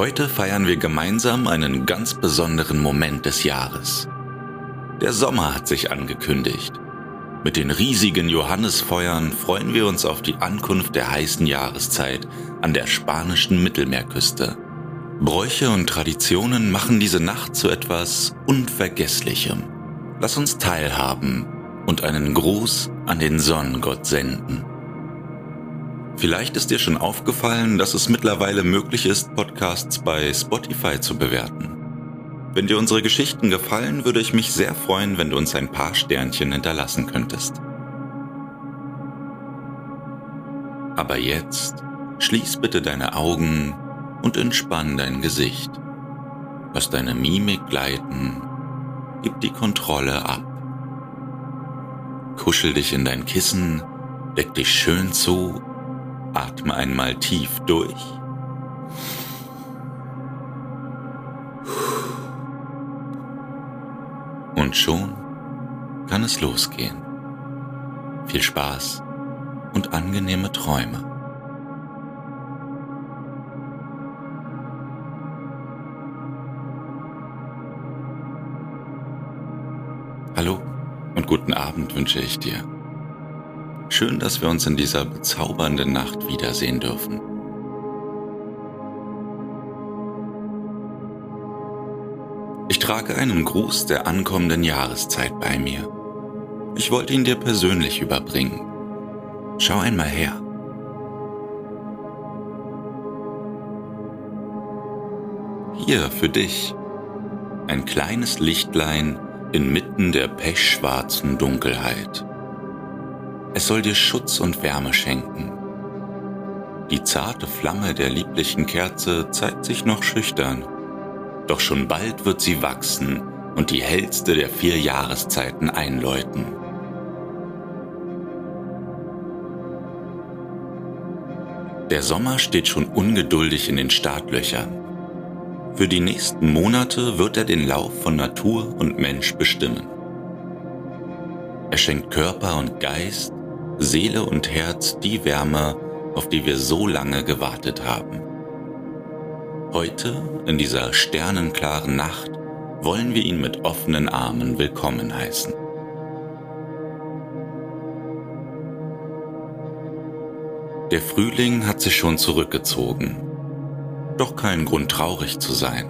Heute feiern wir gemeinsam einen ganz besonderen Moment des Jahres. Der Sommer hat sich angekündigt. Mit den riesigen Johannisfeuern freuen wir uns auf die Ankunft der heißen Jahreszeit an der spanischen Mittelmeerküste. Bräuche und Traditionen machen diese Nacht zu etwas Unvergesslichem. Lass uns teilhaben und einen Gruß an den Sonnengott senden. Vielleicht ist dir schon aufgefallen, dass es mittlerweile möglich ist, Podcasts bei Spotify zu bewerten. Wenn dir unsere Geschichten gefallen, würde ich mich sehr freuen, wenn du uns ein paar Sternchen hinterlassen könntest. Aber jetzt schließ bitte deine Augen und entspann dein Gesicht. Lass deine Mimik gleiten, gib die Kontrolle ab. Kuschel dich in dein Kissen, deck dich schön zu Atme einmal tief durch. Und schon kann es losgehen. Viel Spaß und angenehme Träume. Hallo und guten Abend wünsche ich dir. Schön, dass wir uns in dieser bezaubernden Nacht wiedersehen dürfen. Ich trage einen Gruß der ankommenden Jahreszeit bei mir. Ich wollte ihn dir persönlich überbringen. Schau einmal her. Hier für dich ein kleines Lichtlein inmitten der pechschwarzen Dunkelheit. Es soll dir Schutz und Wärme schenken. Die zarte Flamme der lieblichen Kerze zeigt sich noch schüchtern, doch schon bald wird sie wachsen und die hellste der vier Jahreszeiten einläuten. Der Sommer steht schon ungeduldig in den Startlöchern. Für die nächsten Monate wird er den Lauf von Natur und Mensch bestimmen. Er schenkt Körper und Geist Seele und Herz die Wärme, auf die wir so lange gewartet haben. Heute, in dieser sternenklaren Nacht, wollen wir ihn mit offenen Armen willkommen heißen. Der Frühling hat sich schon zurückgezogen, doch kein Grund traurig zu sein.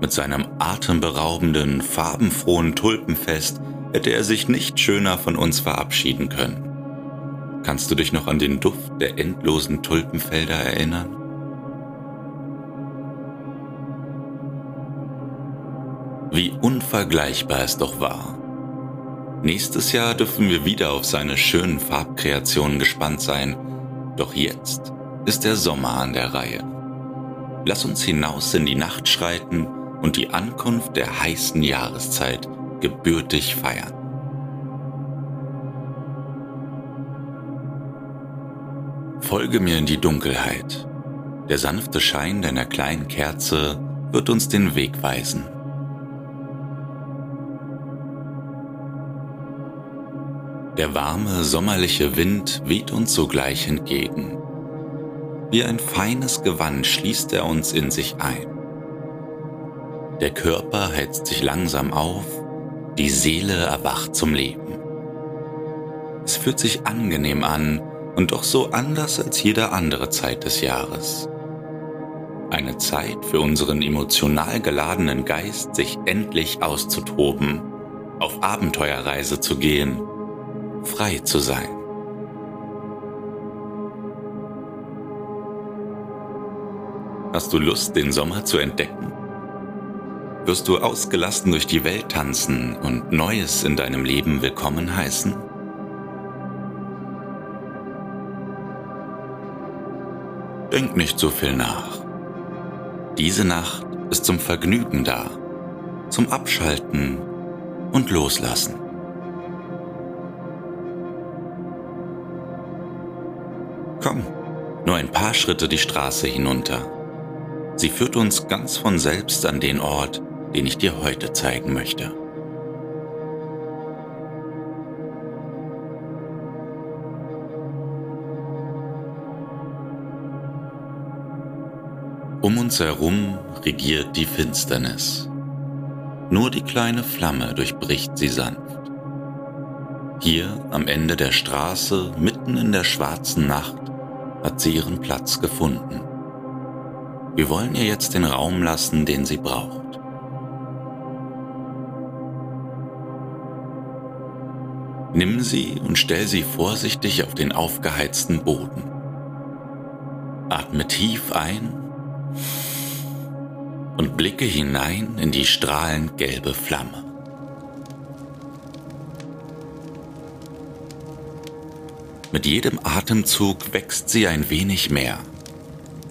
Mit seinem atemberaubenden, farbenfrohen Tulpenfest hätte er sich nicht schöner von uns verabschieden können. Kannst du dich noch an den Duft der endlosen Tulpenfelder erinnern? Wie unvergleichbar es doch war. Nächstes Jahr dürfen wir wieder auf seine schönen Farbkreationen gespannt sein, doch jetzt ist der Sommer an der Reihe. Lass uns hinaus in die Nacht schreiten und die Ankunft der heißen Jahreszeit gebürtig feiern. Folge mir in die Dunkelheit. Der sanfte Schein deiner kleinen Kerze wird uns den Weg weisen. Der warme, sommerliche Wind weht uns sogleich entgegen. Wie ein feines Gewand schließt er uns in sich ein. Der Körper heizt sich langsam auf, die Seele erwacht zum Leben. Es fühlt sich angenehm an und doch so anders als jede andere Zeit des Jahres. Eine Zeit für unseren emotional geladenen Geist, sich endlich auszutoben, auf Abenteuerreise zu gehen, frei zu sein. Hast du Lust, den Sommer zu entdecken? Wirst du ausgelassen durch die Welt tanzen und Neues in deinem Leben willkommen heißen? Denk nicht so viel nach. Diese Nacht ist zum Vergnügen da, zum Abschalten und Loslassen. Komm, nur ein paar Schritte die Straße hinunter. Sie führt uns ganz von selbst an den Ort, den ich dir heute zeigen möchte. Um uns herum regiert die Finsternis. Nur die kleine Flamme durchbricht sie sanft. Hier am Ende der Straße, mitten in der schwarzen Nacht, hat sie ihren Platz gefunden. Wir wollen ihr jetzt den Raum lassen, den sie braucht. Nimm sie und stell sie vorsichtig auf den aufgeheizten Boden. Atme tief ein und blicke hinein in die strahlend gelbe Flamme. Mit jedem Atemzug wächst sie ein wenig mehr.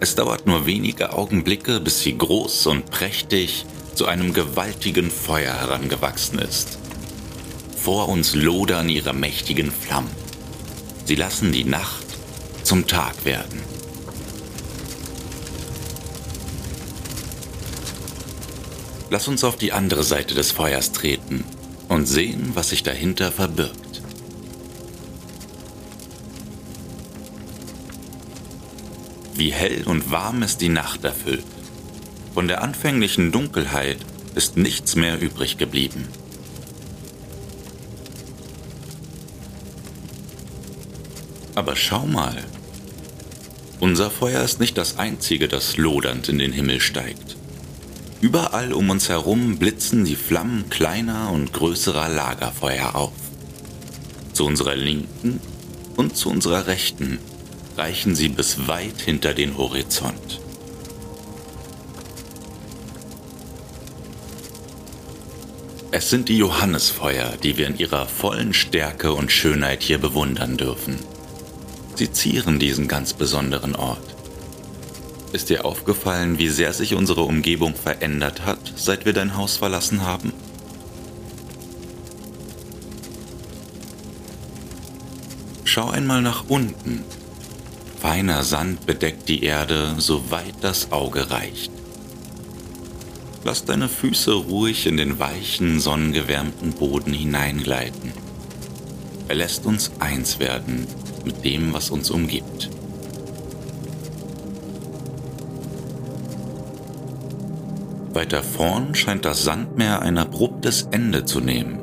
Es dauert nur wenige Augenblicke, bis sie groß und prächtig zu einem gewaltigen Feuer herangewachsen ist. Vor uns lodern ihre mächtigen Flammen. Sie lassen die Nacht zum Tag werden. Lass uns auf die andere Seite des Feuers treten und sehen, was sich dahinter verbirgt. Wie hell und warm es die Nacht erfüllt. Von der anfänglichen Dunkelheit ist nichts mehr übrig geblieben. Aber schau mal, unser Feuer ist nicht das einzige, das lodernd in den Himmel steigt. Überall um uns herum blitzen die Flammen kleiner und größerer Lagerfeuer auf. Zu unserer Linken und zu unserer Rechten reichen sie bis weit hinter den Horizont. Es sind die Johannesfeuer, die wir in ihrer vollen Stärke und Schönheit hier bewundern dürfen. Sie zieren diesen ganz besonderen Ort. Ist dir aufgefallen, wie sehr sich unsere Umgebung verändert hat, seit wir dein Haus verlassen haben? Schau einmal nach unten. Feiner Sand bedeckt die Erde, soweit das Auge reicht. Lass deine Füße ruhig in den weichen, sonnengewärmten Boden hineingleiten. Er lässt uns eins werden mit dem, was uns umgibt. Weiter vorn scheint das Sandmeer ein abruptes Ende zu nehmen.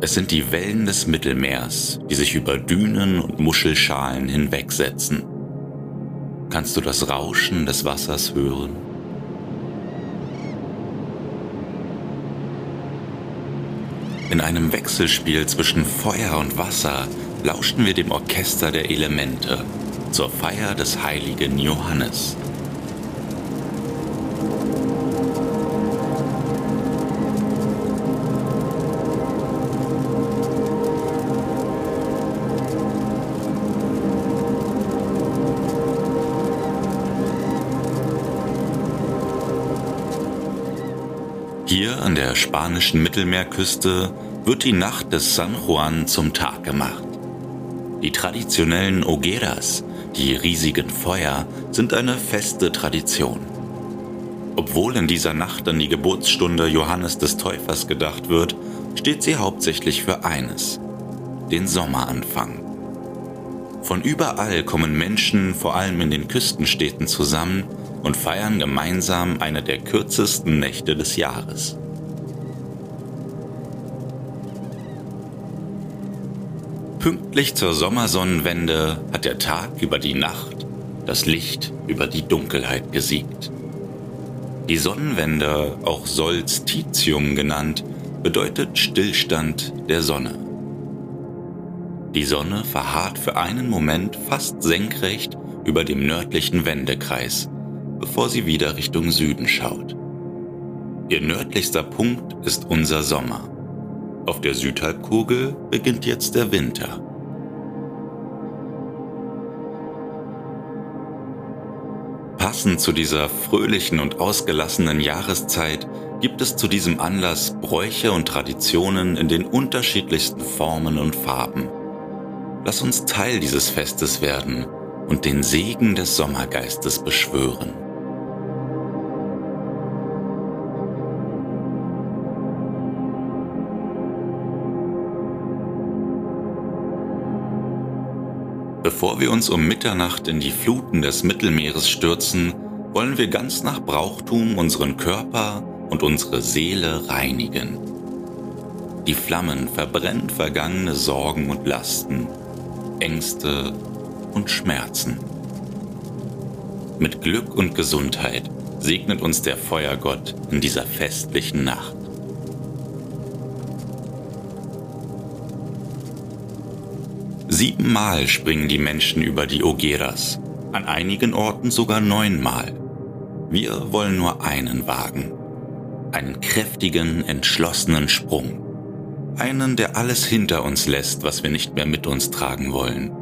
Es sind die Wellen des Mittelmeers, die sich über Dünen und Muschelschalen hinwegsetzen. Kannst du das Rauschen des Wassers hören? In einem Wechselspiel zwischen Feuer und Wasser lauschten wir dem Orchester der Elemente zur Feier des heiligen Johannes. Hier an der spanischen Mittelmeerküste wird die Nacht des San Juan zum Tag gemacht. Die traditionellen Hogueras, die riesigen Feuer, sind eine feste Tradition. Obwohl in dieser Nacht an die Geburtsstunde Johannes des Täufers gedacht wird, steht sie hauptsächlich für eines, den Sommeranfang. Von überall kommen Menschen, vor allem in den Küstenstädten, zusammen, und feiern gemeinsam eine der kürzesten Nächte des Jahres. Pünktlich zur Sommersonnenwende hat der Tag über die Nacht, das Licht über die Dunkelheit gesiegt. Die Sonnenwende, auch Solstitium genannt, bedeutet Stillstand der Sonne. Die Sonne verharrt für einen Moment fast senkrecht über dem nördlichen Wendekreis, bevor sie wieder Richtung Süden schaut. Ihr nördlichster Punkt ist unser Sommer. Auf der Südhalbkugel beginnt jetzt der Winter. Passend zu dieser fröhlichen und ausgelassenen Jahreszeit gibt es zu diesem Anlass Bräuche und Traditionen in den unterschiedlichsten Formen und Farben. Lass uns Teil dieses Festes werden und den Segen des Sommergeistes beschwören. Bevor wir uns um Mitternacht in die Fluten des Mittelmeeres stürzen, wollen wir ganz nach Brauchtum unseren Körper und unsere Seele reinigen. Die Flammen verbrennen vergangene Sorgen und Lasten, Ängste und Schmerzen. Mit Glück und Gesundheit segnet uns der Feuergott in dieser festlichen Nacht. Siebenmal springen die Menschen über die Ogeras, an einigen Orten sogar neunmal. Wir wollen nur einen wagen. Einen kräftigen, entschlossenen Sprung. Einen, der alles hinter uns lässt, was wir nicht mehr mit uns tragen wollen.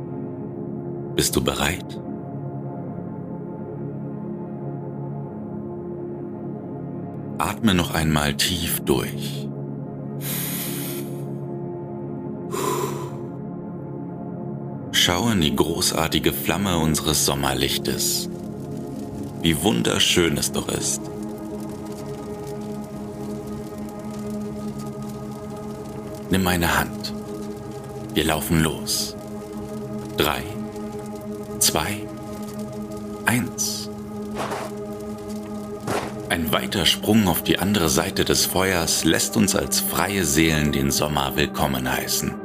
Bist du bereit? Atme noch einmal tief durch. Schau in die großartige Flamme unseres Sommerlichtes. Wie wunderschön es doch ist. Nimm meine Hand. Wir laufen los. Drei, zwei, eins. Ein weiter Sprung auf die andere Seite des Feuers lässt uns als freie Seelen den Sommer willkommen heißen.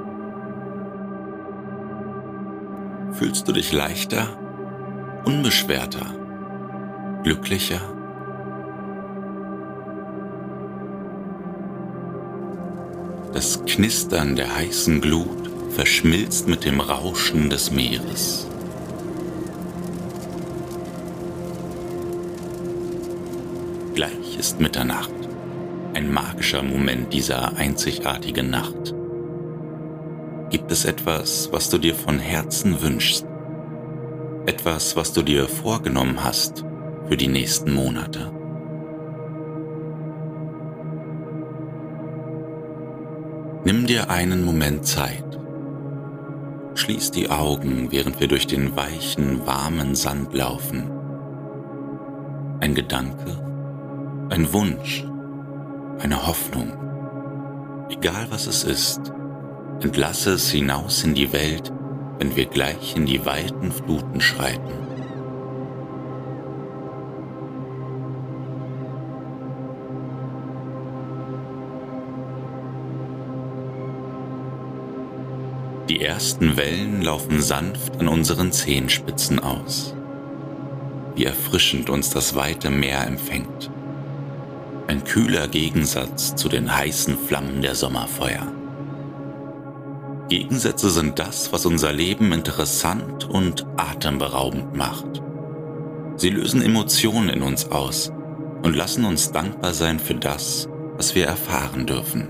Fühlst du dich leichter, unbeschwerter, glücklicher? Das Knistern der heißen Glut verschmilzt mit dem Rauschen des Meeres. Gleich ist Mitternacht, ein magischer Moment dieser einzigartigen Nacht. Gibt es etwas, was du dir von Herzen wünschst? Etwas, was du dir vorgenommen hast für die nächsten Monate? Nimm dir einen Moment Zeit. Schließ die Augen, während wir durch den weichen, warmen Sand laufen. Ein Gedanke, ein Wunsch, eine Hoffnung, egal was es ist, Entlasse es hinaus in die Welt, wenn wir gleich in die weiten Fluten schreiten. Die ersten Wellen laufen sanft an unseren Zehenspitzen aus. Wie erfrischend uns das weite Meer empfängt. Ein kühler Gegensatz zu den heißen Flammen der Sommerfeuer. Gegensätze sind das, was unser Leben interessant und atemberaubend macht. Sie lösen Emotionen in uns aus und lassen uns dankbar sein für das, was wir erfahren dürfen.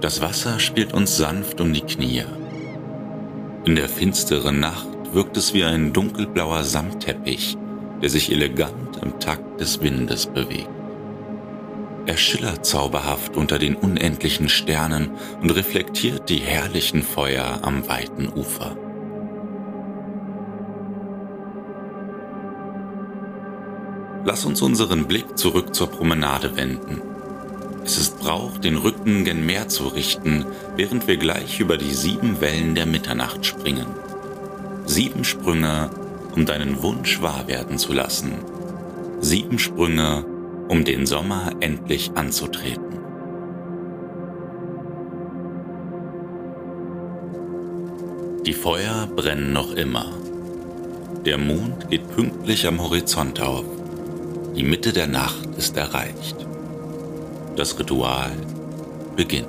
Das Wasser spielt uns sanft um die Knie. In der finsteren Nacht wirkt es wie ein dunkelblauer Samtteppich, der sich elegant im Takt des Windes bewegt. Er schillert zauberhaft unter den unendlichen Sternen und reflektiert die herrlichen Feuer am weiten Ufer. Lass uns unseren Blick zurück zur Promenade wenden. Es ist Brauch, den Rücken gen Meer zu richten, während wir gleich über die sieben Wellen der Mitternacht springen. Sieben Sprünge, um deinen Wunsch wahr werden zu lassen. Sieben Sprünge, um den Sommer endlich anzutreten. Die Feuer brennen noch immer. Der Mond geht pünktlich am Horizont auf. Die Mitte der Nacht ist erreicht. Das Ritual beginnt.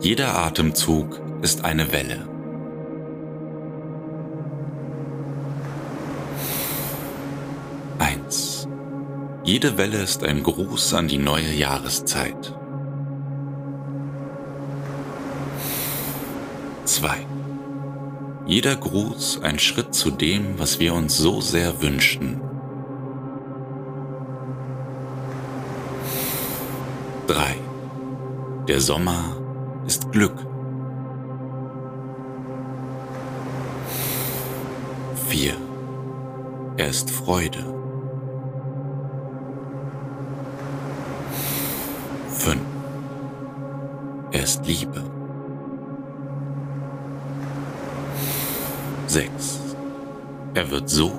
Jeder Atemzug ist eine Welle. Jede Welle ist ein Gruß an die neue Jahreszeit. 2. Jeder Gruß ein Schritt zu dem, was wir uns so sehr wünschen. 3. Der Sommer ist Glück. 4. Er ist Freude. Ist Liebe. 6. Er wird so,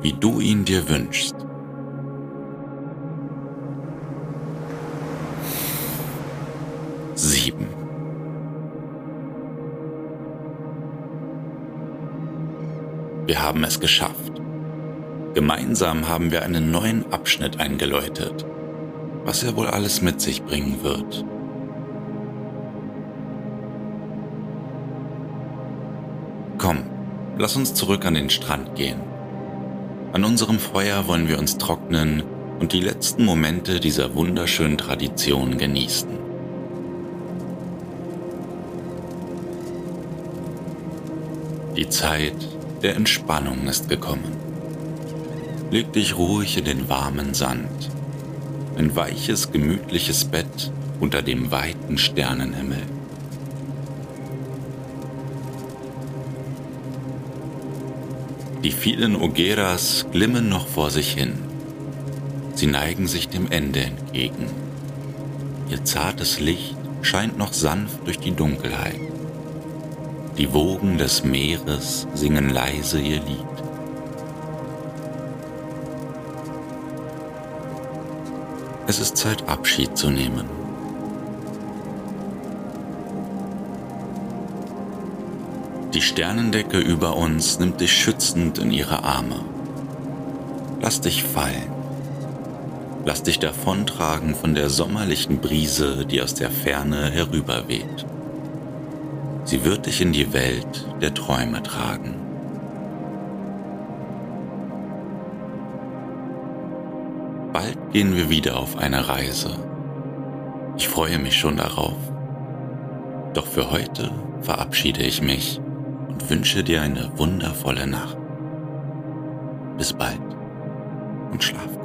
wie du ihn dir wünschst. Sieben. Wir haben es geschafft. Gemeinsam haben wir einen neuen Abschnitt eingeläutet, was er wohl alles mit sich bringen wird. Lass uns zurück an den Strand gehen. An unserem Feuer wollen wir uns trocknen und die letzten Momente dieser wunderschönen Tradition genießen. Die Zeit der Entspannung ist gekommen. Leg dich ruhig in den warmen Sand, ein weiches, gemütliches Bett unter dem weiten Sternenhimmel. Die vielen Ogeras glimmen noch vor sich hin. Sie neigen sich dem Ende entgegen. Ihr zartes Licht scheint noch sanft durch die Dunkelheit. Die Wogen des Meeres singen leise ihr Lied. Es ist Zeit, Abschied zu nehmen. Die Sternendecke über uns nimmt dich schützend in ihre Arme. Lass dich fallen. Lass dich davontragen von der sommerlichen Brise, die aus der Ferne herüberweht. Sie wird dich in die Welt der Träume tragen. Bald gehen wir wieder auf eine Reise. Ich freue mich schon darauf. Doch für heute verabschiede ich mich und wünsche dir eine wundervolle Nacht. Bis bald und schlaf